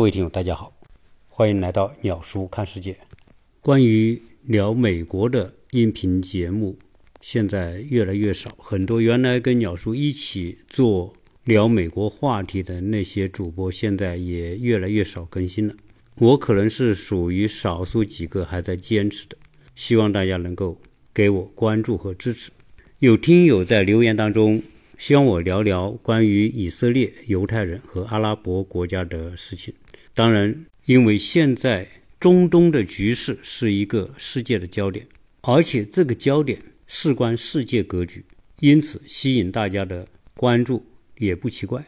各位听友，大家好，欢迎来到鸟叔看世界。关于聊美国的音频节目，现在越来越少，很多原来跟鸟叔一起做聊美国话题的那些主播，现在也越来越少更新了。我可能是属于少数几个还在坚持的，希望大家能够给我关注和支持。有听友在留言当中。希望我聊聊关于以色列、犹太人和阿拉伯国家的事情。当然，因为现在中东的局势是一个世界的焦点，而且这个焦点事关世界格局，因此吸引大家的关注也不奇怪。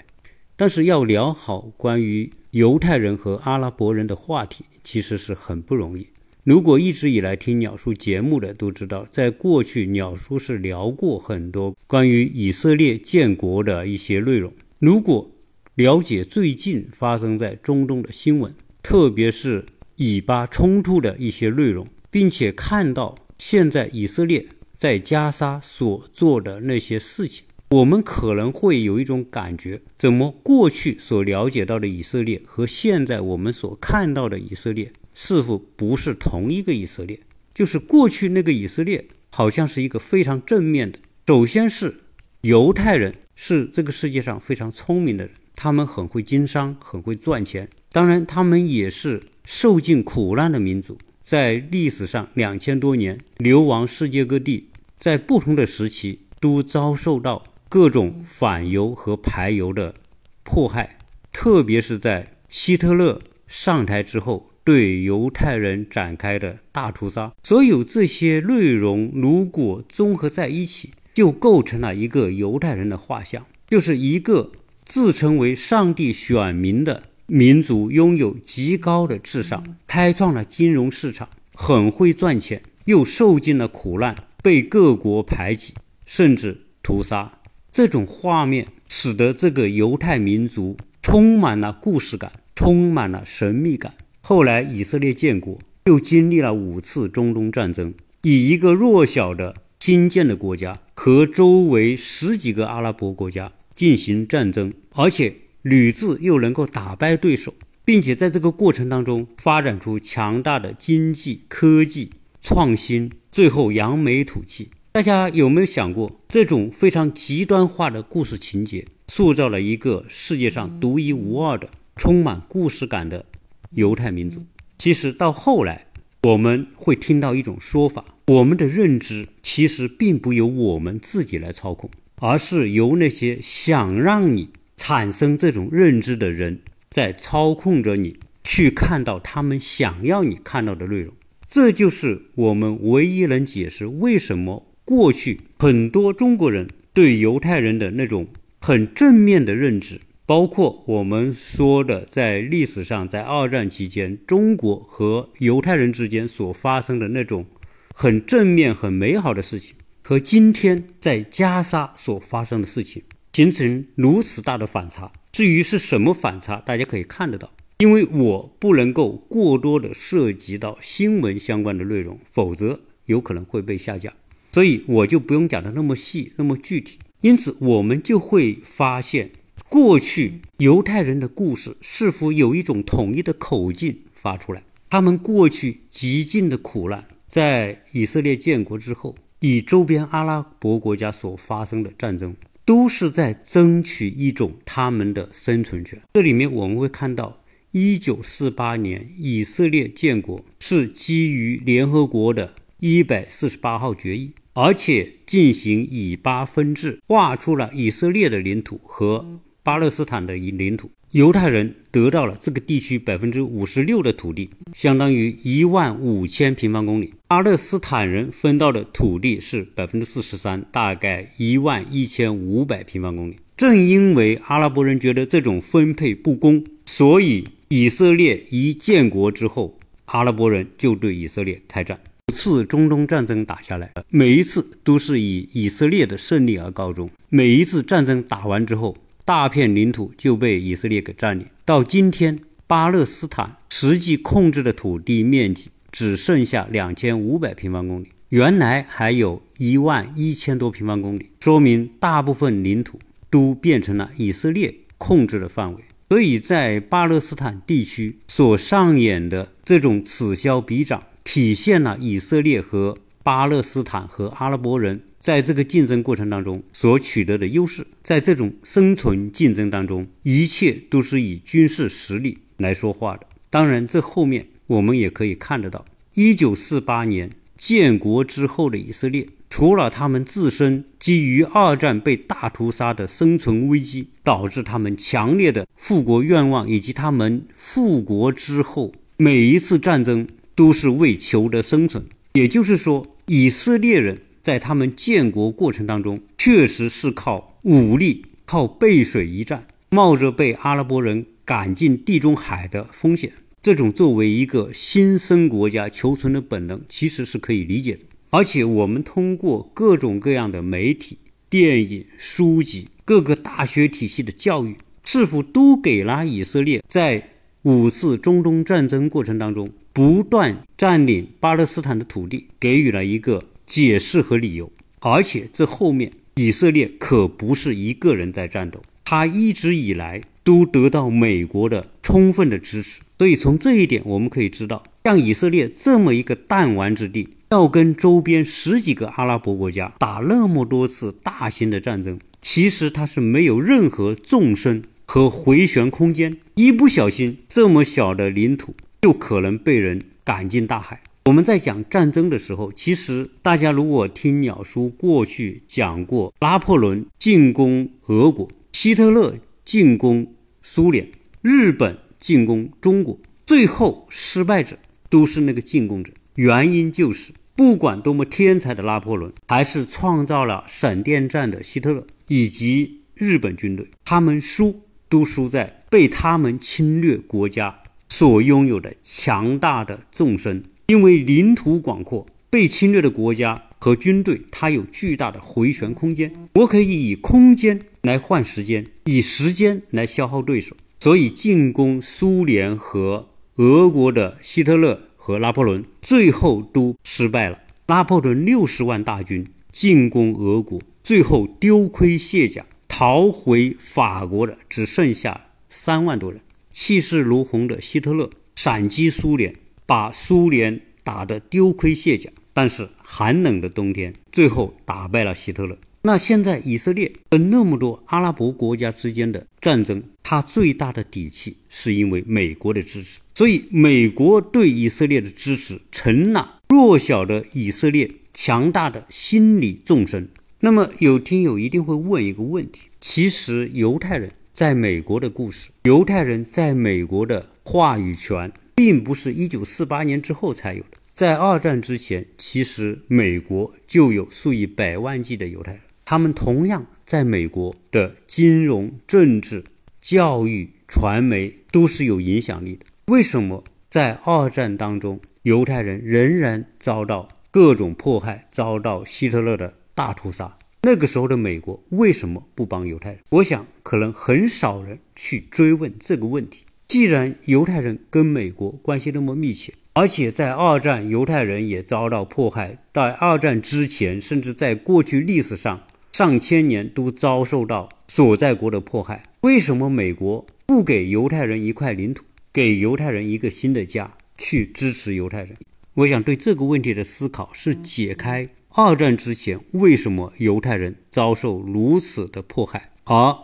但是要聊好关于犹太人和阿拉伯人的话题，其实是很不容易。如果一直以来听鸟叔节目的都知道，在过去鸟叔是聊过很多关于以色列建国的一些内容。如果了解最近发生在中东的新闻，特别是以巴冲突的一些内容，并且看到现在以色列在加沙所做的那些事情，我们可能会有一种感觉：怎么过去所了解到的以色列和现在我们所看到的以色列？似乎不是同一个以色列，就是过去那个以色列，好像是一个非常正面的。首先是犹太人是这个世界上非常聪明的人，他们很会经商，很会赚钱。当然，他们也是受尽苦难的民族，在历史上两千多年流亡世界各地，在不同的时期都遭受到各种反犹和排犹的迫害，特别是在希特勒上台之后。对犹太人展开的大屠杀，所有这些内容如果综合在一起，就构成了一个犹太人的画像，就是一个自称为上帝选民的民族，拥有极高的智商，开创了金融市场，很会赚钱，又受尽了苦难，被各国排挤，甚至屠杀。这种画面使得这个犹太民族充满了故事感，充满了神秘感。后来，以色列建国，又经历了五次中东战争，以一个弱小的新建的国家和周围十几个阿拉伯国家进行战争，而且屡次又能够打败对手，并且在这个过程当中发展出强大的经济、科技创新，最后扬眉吐气。大家有没有想过，这种非常极端化的故事情节，塑造了一个世界上独一无二的、充满故事感的？犹太民族，其实到后来，我们会听到一种说法：我们的认知其实并不由我们自己来操控，而是由那些想让你产生这种认知的人在操控着你，去看到他们想要你看到的内容。这就是我们唯一能解释为什么过去很多中国人对犹太人的那种很正面的认知。包括我们说的，在历史上，在二战期间，中国和犹太人之间所发生的那种很正面、很美好的事情，和今天在加沙所发生的事情形成如此大的反差。至于是什么反差，大家可以看得到。因为我不能够过多的涉及到新闻相关的内容，否则有可能会被下架，所以我就不用讲的那么细、那么具体。因此，我们就会发现。过去犹太人的故事似乎有一种统一的口径发出来。他们过去极尽的苦难，在以色列建国之后，以周边阿拉伯国家所发生的战争，都是在争取一种他们的生存权。这里面我们会看到，一九四八年以色列建国是基于联合国的一百四十八号决议，而且进行以巴分治，划出了以色列的领土和。巴勒斯坦的领土，犹太人得到了这个地区百分之五十六的土地，相当于一万五千平方公里。阿勒斯坦人分到的土地是百分之四十三，大概一万一千五百平方公里。正因为阿拉伯人觉得这种分配不公，所以以色列一建国之后，阿拉伯人就对以色列开战。五次中东战争打下来，每一次都是以以色列的胜利而告终。每一次战争打完之后，大片领土就被以色列给占领。到今天，巴勒斯坦实际控制的土地面积只剩下两千五百平方公里，原来还有一万一千多平方公里，说明大部分领土都变成了以色列控制的范围。所以在巴勒斯坦地区所上演的这种此消彼长，体现了以色列和巴勒斯坦和阿拉伯人在这个竞争过程当中所取得的优势。在这种生存竞争当中，一切都是以军事实力来说话的。当然，这后面我们也可以看得到，一九四八年建国之后的以色列。除了他们自身基于二战被大屠杀的生存危机，导致他们强烈的复国愿望，以及他们复国之后每一次战争都是为求得生存。也就是说，以色列人在他们建国过程当中，确实是靠武力、靠背水一战，冒着被阿拉伯人赶进地中海的风险。这种作为一个新生国家求存的本能，其实是可以理解的。而且，我们通过各种各样的媒体、电影、书籍、各个大学体系的教育，是否都给了以色列在五次中东战争过程当中不断占领巴勒斯坦的土地，给予了一个解释和理由？而且，这后面以色列可不是一个人在战斗，他一直以来都得到美国的充分的支持。所以，从这一点我们可以知道，像以色列这么一个弹丸之地。要跟周边十几个阿拉伯国家打那么多次大型的战争，其实它是没有任何纵深和回旋空间，一不小心，这么小的领土就可能被人赶进大海。我们在讲战争的时候，其实大家如果听鸟叔过去讲过，拿破仑进攻俄国，希特勒进攻苏联，日本进攻中国，最后失败者都是那个进攻者，原因就是。不管多么天才的拿破仑，还是创造了闪电战的希特勒以及日本军队，他们输都输在被他们侵略国家所拥有的强大的纵深。因为领土广阔，被侵略的国家和军队，它有巨大的回旋空间。我可以以空间来换时间，以时间来消耗对手。所以，进攻苏联和俄国的希特勒。和拿破仑最后都失败了。拿破仑六十万大军进攻俄国，最后丢盔卸甲，逃回法国的只剩下三万多人。气势如虹的希特勒闪击苏联，把苏联打得丢盔卸甲。但是寒冷的冬天，最后打败了希特勒。那现在以色列跟那么多阿拉伯国家之间的战争，它最大的底气是因为美国的支持，所以美国对以色列的支持成了弱小的以色列强大的心理纵深。那么有听友一定会问一个问题：其实犹太人在美国的故事，犹太人在美国的话语权，并不是一九四八年之后才有的，在二战之前，其实美国就有数以百万计的犹太人。他们同样在美国的金融、政治、教育、传媒都是有影响力的。为什么在二战当中，犹太人仍然遭到各种迫害，遭到希特勒的大屠杀？那个时候的美国为什么不帮犹太人？我想，可能很少人去追问这个问题。既然犹太人跟美国关系那么密切，而且在二战犹太人也遭到迫害，在二战之前，甚至在过去历史上。上千年都遭受到所在国的迫害，为什么美国不给犹太人一块领土，给犹太人一个新的家，去支持犹太人？我想对这个问题的思考是解开二战之前为什么犹太人遭受如此的迫害，而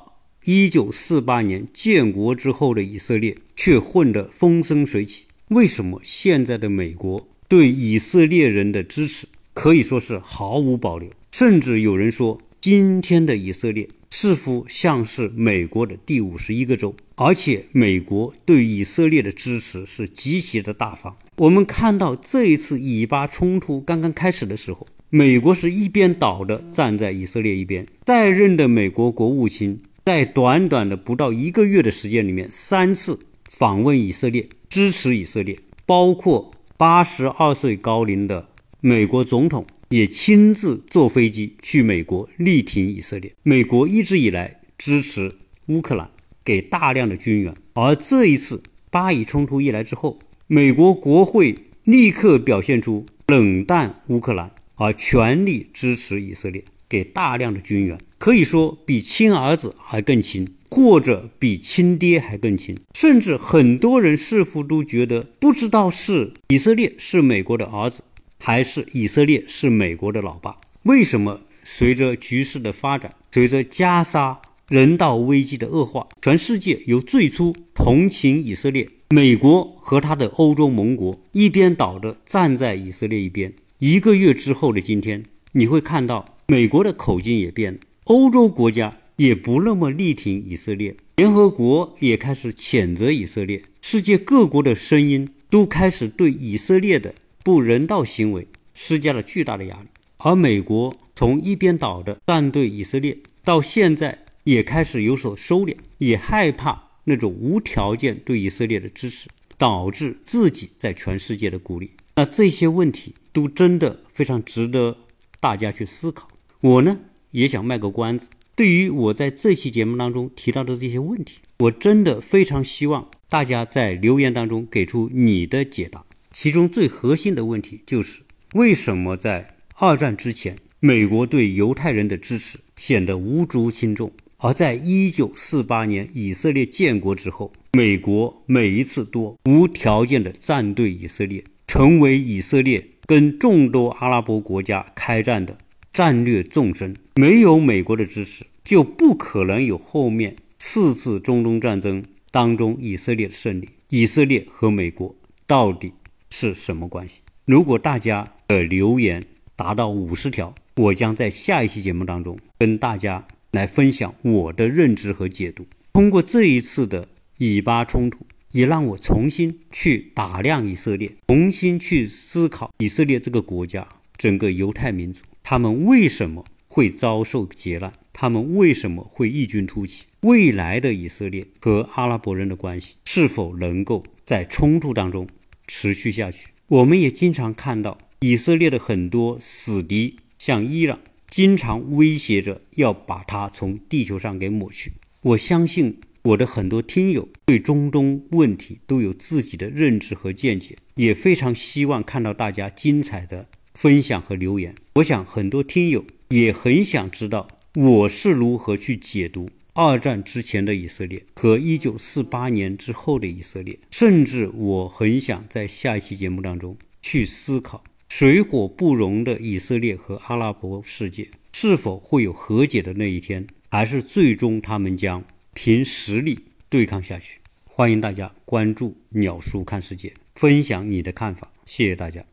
一九四八年建国之后的以色列却混得风生水起。为什么现在的美国对以色列人的支持可以说是毫无保留，甚至有人说。今天的以色列似乎像是美国的第五十一个州，而且美国对以色列的支持是极其的大方。我们看到这一次以巴冲突刚刚开始的时候，美国是一边倒的站在以色列一边。在任的美国国务卿在短短的不到一个月的时间里面，三次访问以色列，支持以色列，包括八十二岁高龄的美国总统。也亲自坐飞机去美国力挺以色列。美国一直以来支持乌克兰，给大量的军援。而这一次巴以冲突一来之后，美国国会立刻表现出冷淡乌克兰，而全力支持以色列，给大量的军援，可以说比亲儿子还更亲。或者比亲爹还更亲，甚至很多人似乎都觉得，不知道是以色列是美国的儿子，还是以色列是美国的老爸。为什么随着局势的发展，随着加沙人道危机的恶化，全世界由最初同情以色列，美国和他的欧洲盟国一边倒的站在以色列一边，一个月之后的今天，你会看到美国的口径也变了，欧洲国家。也不那么力挺以色列，联合国也开始谴责以色列，世界各国的声音都开始对以色列的不人道行为施加了巨大的压力。而美国从一边倒的站队以色列，到现在也开始有所收敛，也害怕那种无条件对以色列的支持，导致自己在全世界的孤立。那这些问题都真的非常值得大家去思考。我呢，也想卖个关子。对于我在这期节目当中提到的这些问题，我真的非常希望大家在留言当中给出你的解答。其中最核心的问题就是：为什么在二战之前，美国对犹太人的支持显得无足轻重，而在一九四八年以色列建国之后，美国每一次都无条件的站队以色列，成为以色列跟众多阿拉伯国家开战的。战略纵深，没有美国的支持，就不可能有后面四次中东战争当中以色列的胜利。以色列和美国到底是什么关系？如果大家的留言达到五十条，我将在下一期节目当中跟大家来分享我的认知和解读。通过这一次的以巴冲突，也让我重新去打量以色列，重新去思考以色列这个国家，整个犹太民族。他们为什么会遭受劫难？他们为什么会异军突起？未来的以色列和阿拉伯人的关系是否能够在冲突当中持续下去？我们也经常看到以色列的很多死敌，像伊朗，经常威胁着要把它从地球上给抹去。我相信我的很多听友对中东问题都有自己的认知和见解，也非常希望看到大家精彩的。分享和留言，我想很多听友也很想知道我是如何去解读二战之前的以色列和一九四八年之后的以色列，甚至我很想在下一期节目当中去思考水火不容的以色列和阿拉伯世界是否会有和解的那一天，还是最终他们将凭实力对抗下去？欢迎大家关注鸟叔看世界，分享你的看法，谢谢大家。